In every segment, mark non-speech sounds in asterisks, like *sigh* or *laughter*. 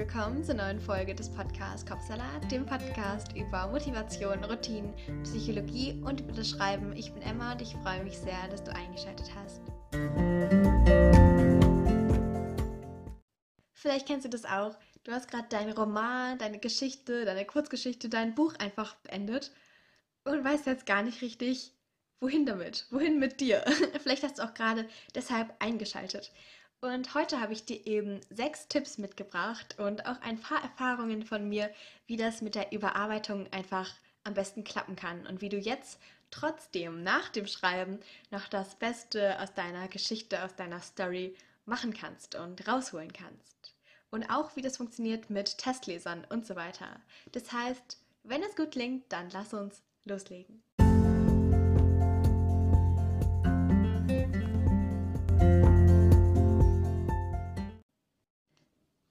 willkommen zur neuen Folge des Podcasts Kopfsalat, dem Podcast über Motivation, Routinen, Psychologie und über das Schreiben. Ich bin Emma und ich freue mich sehr, dass du eingeschaltet hast. Vielleicht kennst du das auch. Du hast gerade deinen Roman, deine Geschichte, deine Kurzgeschichte, dein Buch einfach beendet und weißt jetzt gar nicht richtig, wohin damit, wohin mit dir. *laughs* Vielleicht hast du auch gerade deshalb eingeschaltet. Und heute habe ich dir eben sechs Tipps mitgebracht und auch ein paar Erfahrungen von mir, wie das mit der Überarbeitung einfach am besten klappen kann und wie du jetzt trotzdem nach dem Schreiben noch das Beste aus deiner Geschichte, aus deiner Story machen kannst und rausholen kannst. Und auch wie das funktioniert mit Testlesern und so weiter. Das heißt, wenn es gut klingt, dann lass uns loslegen.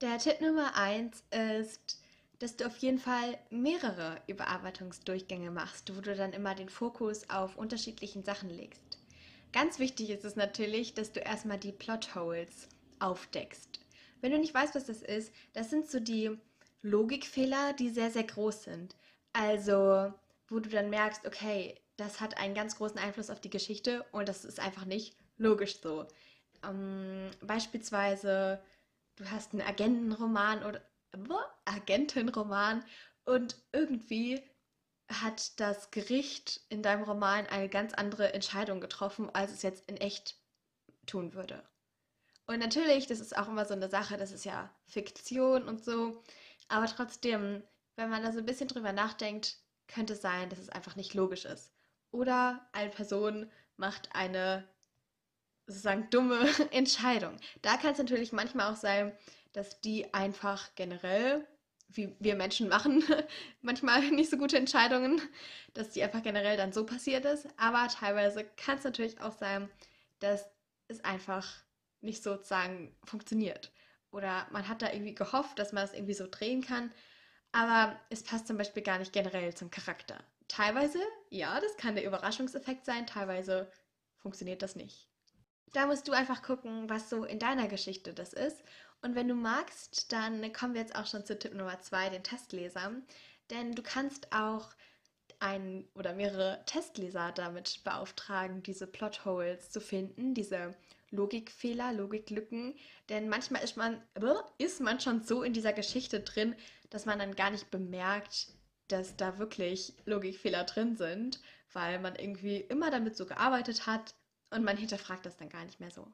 Der Tipp Nummer eins ist, dass du auf jeden Fall mehrere Überarbeitungsdurchgänge machst, wo du dann immer den Fokus auf unterschiedlichen Sachen legst. Ganz wichtig ist es natürlich, dass du erstmal die Plotholes aufdeckst. Wenn du nicht weißt, was das ist, das sind so die Logikfehler, die sehr, sehr groß sind. Also, wo du dann merkst, okay, das hat einen ganz großen Einfluss auf die Geschichte und das ist einfach nicht logisch so. Ähm, beispielsweise du hast einen Agentenroman oder Agentenroman und irgendwie hat das Gericht in deinem Roman eine ganz andere Entscheidung getroffen, als es jetzt in echt tun würde. Und natürlich, das ist auch immer so eine Sache, das ist ja Fiktion und so, aber trotzdem, wenn man da so ein bisschen drüber nachdenkt, könnte es sein, dass es einfach nicht logisch ist. Oder eine Person macht eine sozusagen dumme *laughs* Entscheidung. Da kann es natürlich manchmal auch sein, dass die einfach generell, wie wir Menschen machen, *laughs* manchmal nicht so gute Entscheidungen, dass die einfach generell dann so passiert ist. Aber teilweise kann es natürlich auch sein, dass es einfach nicht sozusagen funktioniert. Oder man hat da irgendwie gehofft, dass man es irgendwie so drehen kann, aber es passt zum Beispiel gar nicht generell zum Charakter. Teilweise, ja, das kann der Überraschungseffekt sein, teilweise funktioniert das nicht. Da musst du einfach gucken, was so in deiner Geschichte das ist. Und wenn du magst, dann kommen wir jetzt auch schon zu Tipp Nummer zwei, den Testleser. Denn du kannst auch ein oder mehrere Testleser damit beauftragen, diese Plotholes zu finden, diese Logikfehler, Logiklücken. Denn manchmal ist man, ist man schon so in dieser Geschichte drin, dass man dann gar nicht bemerkt, dass da wirklich Logikfehler drin sind, weil man irgendwie immer damit so gearbeitet hat und man hinterfragt das dann gar nicht mehr so.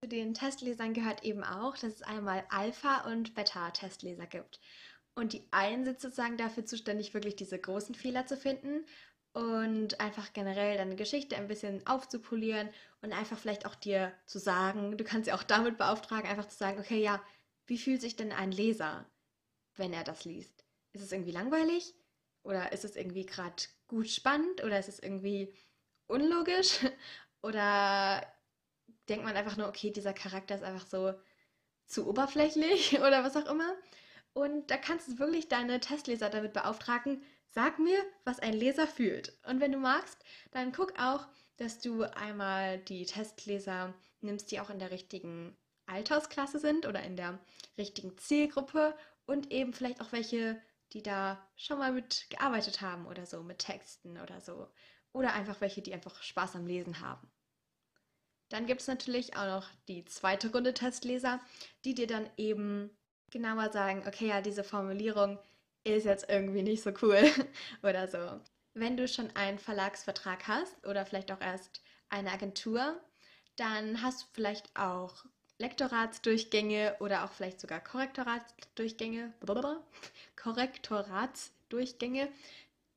Zu den Testlesern gehört eben auch, dass es einmal Alpha- und Beta-Testleser gibt. Und die einen sind sozusagen dafür zuständig, wirklich diese großen Fehler zu finden und einfach generell deine Geschichte ein bisschen aufzupolieren und einfach vielleicht auch dir zu sagen, du kannst sie auch damit beauftragen, einfach zu sagen, okay, ja, wie fühlt sich denn ein Leser, wenn er das liest? Ist es irgendwie langweilig? Oder ist es irgendwie gerade gut spannend? Oder ist es irgendwie unlogisch? Oder denkt man einfach nur, okay, dieser Charakter ist einfach so zu oberflächlich *laughs* oder was auch immer. Und da kannst du wirklich deine Testleser damit beauftragen, sag mir, was ein Leser fühlt. Und wenn du magst, dann guck auch, dass du einmal die Testleser nimmst, die auch in der richtigen Altersklasse sind oder in der richtigen Zielgruppe und eben vielleicht auch welche, die da schon mal mit gearbeitet haben oder so, mit Texten oder so. Oder einfach welche, die einfach Spaß am Lesen haben. Dann gibt es natürlich auch noch die zweite Runde Testleser, die dir dann eben genauer sagen, okay, ja, diese Formulierung ist jetzt irgendwie nicht so cool *laughs* oder so. Wenn du schon einen Verlagsvertrag hast oder vielleicht auch erst eine Agentur, dann hast du vielleicht auch Lektoratsdurchgänge oder auch vielleicht sogar Korrektoratsdurchgänge. *laughs* Korrektoratsdurchgänge.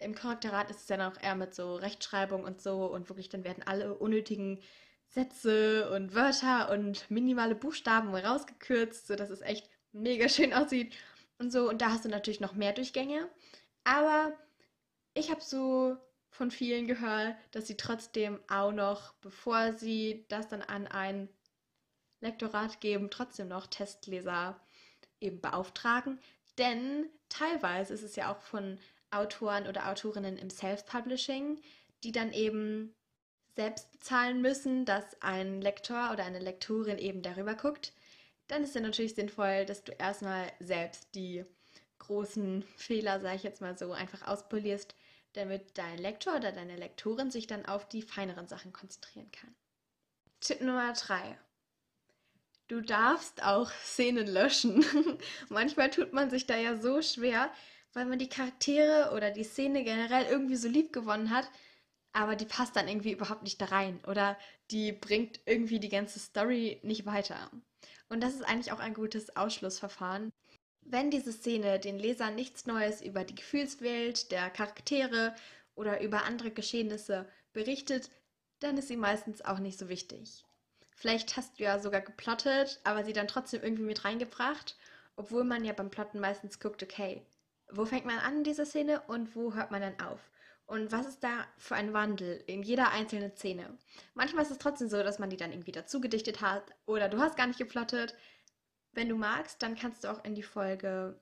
Im Korrektorat ist es ja noch eher mit so Rechtschreibung und so und wirklich dann werden alle unnötigen Sätze und Wörter und minimale Buchstaben rausgekürzt, sodass es echt mega schön aussieht und so. Und da hast du natürlich noch mehr Durchgänge. Aber ich habe so von vielen gehört, dass sie trotzdem auch noch, bevor sie das dann an ein Lektorat geben, trotzdem noch Testleser eben beauftragen. Denn teilweise ist es ja auch von Autoren oder Autorinnen im Self-Publishing, die dann eben selbst bezahlen müssen, dass ein Lektor oder eine Lektorin eben darüber guckt, dann ist es natürlich sinnvoll, dass du erstmal selbst die großen Fehler, sage ich jetzt mal so, einfach auspolierst, damit dein Lektor oder deine Lektorin sich dann auf die feineren Sachen konzentrieren kann. Tipp Nummer 3. Du darfst auch Szenen löschen. *laughs* Manchmal tut man sich da ja so schwer, weil man die Charaktere oder die Szene generell irgendwie so lieb gewonnen hat, aber die passt dann irgendwie überhaupt nicht da rein oder die bringt irgendwie die ganze Story nicht weiter. Und das ist eigentlich auch ein gutes Ausschlussverfahren. Wenn diese Szene den Lesern nichts Neues über die Gefühlswelt der Charaktere oder über andere Geschehnisse berichtet, dann ist sie meistens auch nicht so wichtig. Vielleicht hast du ja sogar geplottet, aber sie dann trotzdem irgendwie mit reingebracht, obwohl man ja beim Plotten meistens guckt, okay, wo fängt man an in dieser Szene und wo hört man dann auf? Und was ist da für ein Wandel in jeder einzelnen Szene? Manchmal ist es trotzdem so, dass man die dann irgendwie dazu gedichtet hat oder du hast gar nicht geplottet. Wenn du magst, dann kannst du auch in die Folge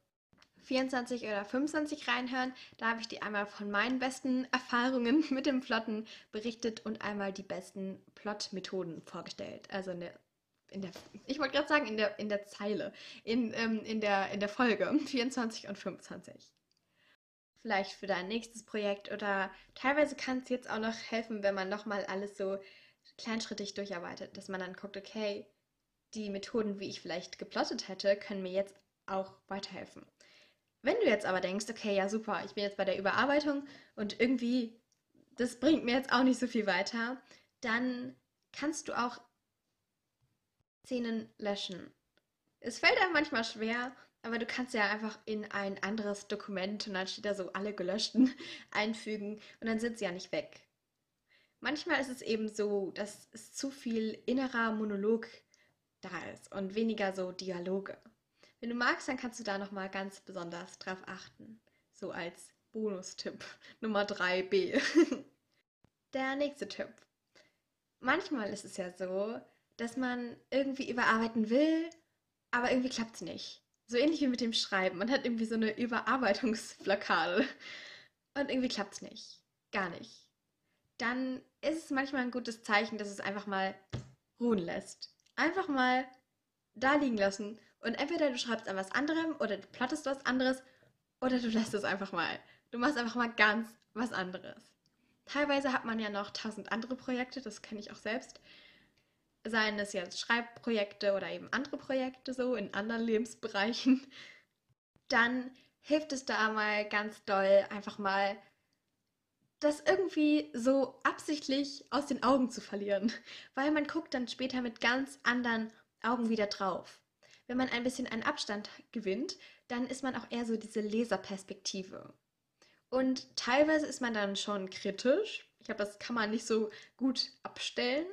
24 oder 25 reinhören. Da habe ich dir einmal von meinen besten Erfahrungen *laughs* mit dem Plotten berichtet und einmal die besten Plot-Methoden vorgestellt. Also in der, in der ich wollte gerade sagen, in der, in der Zeile, in, ähm, in, der, in der Folge *laughs* 24 und 25 vielleicht für dein nächstes Projekt oder teilweise kann es jetzt auch noch helfen, wenn man nochmal alles so kleinschrittig durcharbeitet, dass man dann guckt, okay, die Methoden, wie ich vielleicht geplottet hätte, können mir jetzt auch weiterhelfen. Wenn du jetzt aber denkst, okay, ja super, ich bin jetzt bei der Überarbeitung und irgendwie, das bringt mir jetzt auch nicht so viel weiter, dann kannst du auch Szenen löschen. Es fällt einem manchmal schwer aber du kannst ja einfach in ein anderes Dokument und dann steht da so alle gelöschten *laughs* einfügen und dann sind sie ja nicht weg. Manchmal ist es eben so, dass es zu viel innerer Monolog da ist und weniger so Dialoge. Wenn du magst, dann kannst du da nochmal ganz besonders drauf achten. So als Bonustipp *laughs* Nummer 3b. *laughs* Der nächste Tipp. Manchmal ist es ja so, dass man irgendwie überarbeiten will, aber irgendwie klappt es nicht. So ähnlich wie mit dem Schreiben. Man hat irgendwie so eine Überarbeitungsblockade. Und irgendwie klappt es nicht. Gar nicht. Dann ist es manchmal ein gutes Zeichen, dass es einfach mal ruhen lässt. Einfach mal da liegen lassen. Und entweder du schreibst an was anderem oder du plottest was anderes oder du lässt es einfach mal. Du machst einfach mal ganz was anderes. Teilweise hat man ja noch tausend andere Projekte, das kenne ich auch selbst seien es jetzt Schreibprojekte oder eben andere Projekte so in anderen Lebensbereichen, *laughs* dann hilft es da mal ganz doll, einfach mal das irgendwie so absichtlich aus den Augen zu verlieren, *laughs* weil man guckt dann später mit ganz anderen Augen wieder drauf. Wenn man ein bisschen einen Abstand gewinnt, dann ist man auch eher so diese Leserperspektive. Und teilweise ist man dann schon kritisch. Ich glaube, das kann man nicht so gut abstellen.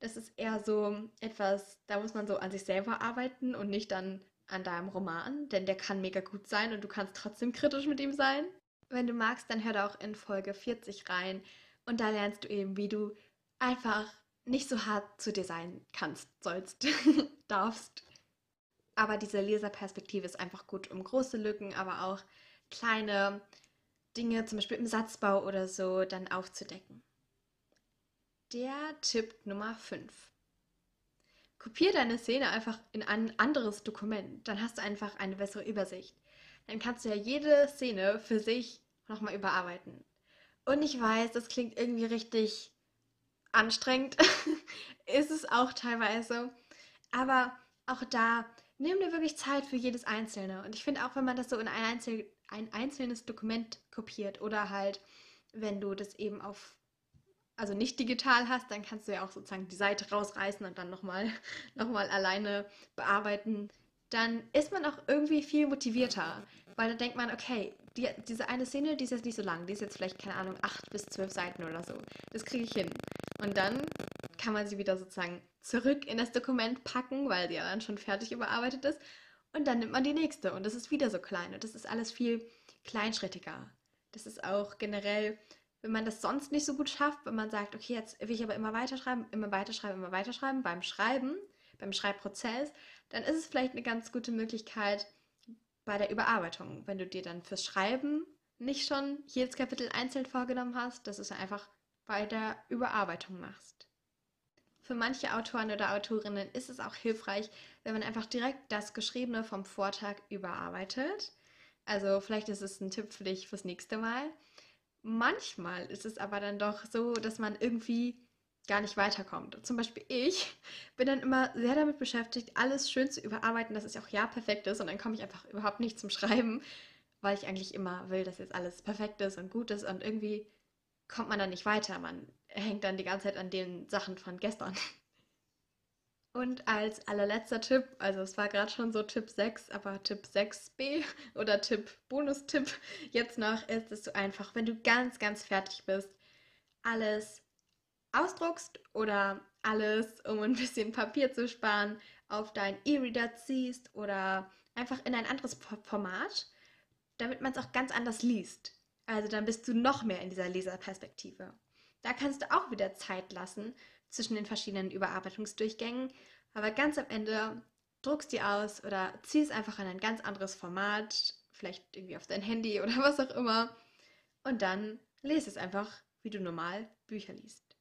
Das ist eher so etwas, da muss man so an sich selber arbeiten und nicht dann an deinem Roman, denn der kann mega gut sein und du kannst trotzdem kritisch mit ihm sein. Wenn du magst, dann hör da auch in Folge 40 rein und da lernst du eben, wie du einfach nicht so hart zu dir sein kannst, sollst, *laughs* darfst. Aber diese Leserperspektive ist einfach gut, um große Lücken, aber auch kleine Dinge, zum Beispiel im Satzbau oder so, dann aufzudecken. Der Tipp Nummer 5. Kopier deine Szene einfach in ein anderes Dokument. Dann hast du einfach eine bessere Übersicht. Dann kannst du ja jede Szene für sich nochmal überarbeiten. Und ich weiß, das klingt irgendwie richtig anstrengend. *laughs* Ist es auch teilweise. Aber auch da, nimm dir wirklich Zeit für jedes Einzelne. Und ich finde auch, wenn man das so in ein, Einzel ein einzelnes Dokument kopiert oder halt, wenn du das eben auf also nicht digital hast, dann kannst du ja auch sozusagen die Seite rausreißen und dann nochmal *laughs* noch mal alleine bearbeiten. Dann ist man auch irgendwie viel motivierter, weil dann denkt man, okay, die, diese eine Szene, die ist jetzt nicht so lang, die ist jetzt vielleicht, keine Ahnung, acht bis zwölf Seiten oder so. Das kriege ich hin. Und dann kann man sie wieder sozusagen zurück in das Dokument packen, weil sie ja dann schon fertig überarbeitet ist. Und dann nimmt man die nächste und das ist wieder so klein und das ist alles viel kleinschrittiger. Das ist auch generell wenn man das sonst nicht so gut schafft, wenn man sagt, okay, jetzt will ich aber immer weiterschreiben, immer weiterschreiben, immer weiterschreiben beim Schreiben, beim Schreibprozess, dann ist es vielleicht eine ganz gute Möglichkeit bei der Überarbeitung, wenn du dir dann fürs Schreiben nicht schon jedes Kapitel einzeln vorgenommen hast, dass du es einfach bei der Überarbeitung machst. für manche Autoren oder Autorinnen ist es auch hilfreich, wenn man einfach direkt das Geschriebene vom Vortag überarbeitet. Also vielleicht ist es ein Tipp für dich fürs nächste Mal. Manchmal ist es aber dann doch so, dass man irgendwie gar nicht weiterkommt. Zum Beispiel ich *laughs* bin dann immer sehr damit beschäftigt, alles schön zu überarbeiten, dass es auch ja perfekt ist und dann komme ich einfach überhaupt nicht zum Schreiben, weil ich eigentlich immer will, dass jetzt alles perfekt ist und gut ist und irgendwie kommt man dann nicht weiter. Man hängt dann die ganze Zeit an den Sachen von gestern. *laughs* Und als allerletzter Tipp, also es war gerade schon so Tipp 6, aber Tipp 6b *laughs* oder Tipp Bonustipp *laughs* jetzt noch ist, dass du einfach, wenn du ganz, ganz fertig bist, alles ausdruckst oder alles, um ein bisschen Papier zu sparen, auf dein E-Reader ziehst oder einfach in ein anderes Format, damit man es auch ganz anders liest. Also dann bist du noch mehr in dieser Leserperspektive. Da kannst du auch wieder Zeit lassen zwischen den verschiedenen Überarbeitungsdurchgängen, aber ganz am Ende druckst die aus oder ziehst einfach in ein ganz anderes Format, vielleicht irgendwie auf dein Handy oder *laughs* was auch immer, und dann lese es einfach, wie du normal Bücher liest.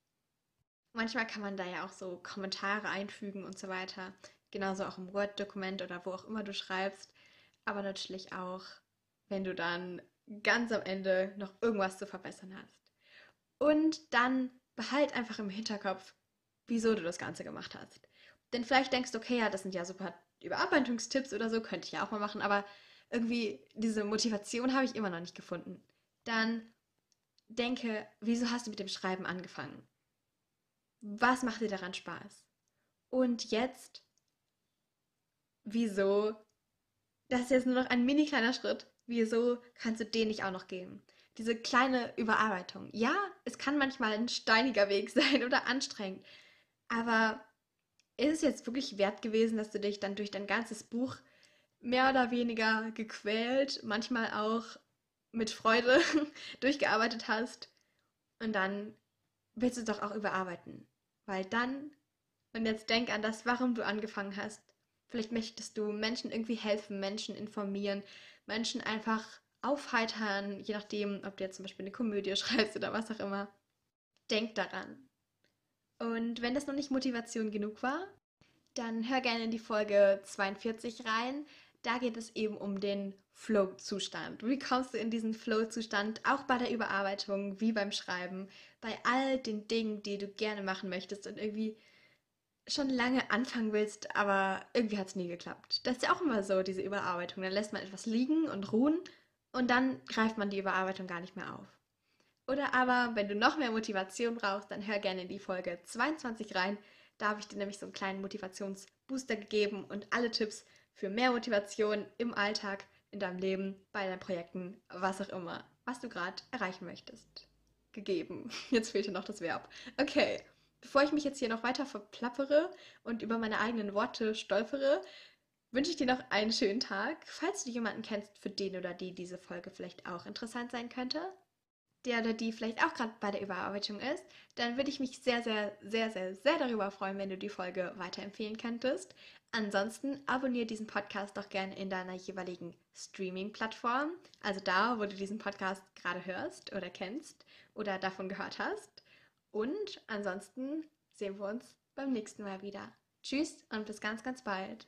Manchmal kann man da ja auch so Kommentare einfügen und so weiter. Genauso auch im Word-Dokument oder wo auch immer du schreibst. Aber natürlich auch, wenn du dann ganz am Ende noch irgendwas zu verbessern hast. Und dann behalt einfach im Hinterkopf, wieso du das Ganze gemacht hast. Denn vielleicht denkst du, okay, ja, das sind ja super Überarbeitungstipps oder so, könnte ich ja auch mal machen, aber irgendwie diese Motivation habe ich immer noch nicht gefunden. Dann denke, wieso hast du mit dem Schreiben angefangen? Was macht dir daran Spaß? Und jetzt, wieso? Das ist jetzt nur noch ein mini kleiner Schritt. Wieso kannst du den nicht auch noch gehen? Diese kleine Überarbeitung. Ja, es kann manchmal ein steiniger Weg *laughs* sein oder anstrengend. Aber ist es jetzt wirklich wert gewesen, dass du dich dann durch dein ganzes Buch mehr oder weniger gequält, manchmal auch mit Freude *laughs* durchgearbeitet hast und dann willst du es doch auch überarbeiten. Weil dann, und jetzt denk an das, warum du angefangen hast. Vielleicht möchtest du Menschen irgendwie helfen, Menschen informieren, Menschen einfach aufheitern, je nachdem, ob du jetzt zum Beispiel eine Komödie *laughs* schreibst oder was auch immer. Denk daran. Und wenn das noch nicht Motivation genug war, dann hör gerne in die Folge 42 rein. Da geht es eben um den Flow-Zustand. Wie kommst du in diesen Flow-Zustand, auch bei der Überarbeitung, wie beim Schreiben, bei all den Dingen, die du gerne machen möchtest und irgendwie schon lange anfangen willst, aber irgendwie hat es nie geklappt. Das ist ja auch immer so, diese Überarbeitung. Dann lässt man etwas liegen und ruhen und dann greift man die Überarbeitung gar nicht mehr auf. Oder aber, wenn du noch mehr Motivation brauchst, dann hör gerne in die Folge 22 rein. Da habe ich dir nämlich so einen kleinen Motivationsbooster gegeben und alle Tipps für mehr Motivation im Alltag in deinem Leben, bei deinen Projekten, was auch immer, was du gerade erreichen möchtest. Gegeben. *laughs* Jetzt fehlt dir noch das Verb. Okay, bevor ich mich jetzt hier noch weiter verplappere und über meine eigenen Worte stolpere, wünsche ich dir noch einen schönen Tag. Falls du jemanden kennst, für den oder die diese Folge vielleicht auch interessant sein könnte, der oder die vielleicht auch gerade bei der Überarbeitung ist, dann würde ich mich sehr, sehr, sehr, sehr, sehr darüber freuen, wenn du die Folge weiterempfehlen könntest. Ansonsten abonniere diesen Podcast doch gerne in deiner jeweiligen Streaming-Plattform, also da, wo du diesen Podcast gerade hörst oder kennst oder davon gehört hast. Und ansonsten sehen wir uns beim nächsten Mal wieder. Tschüss und bis ganz, ganz bald.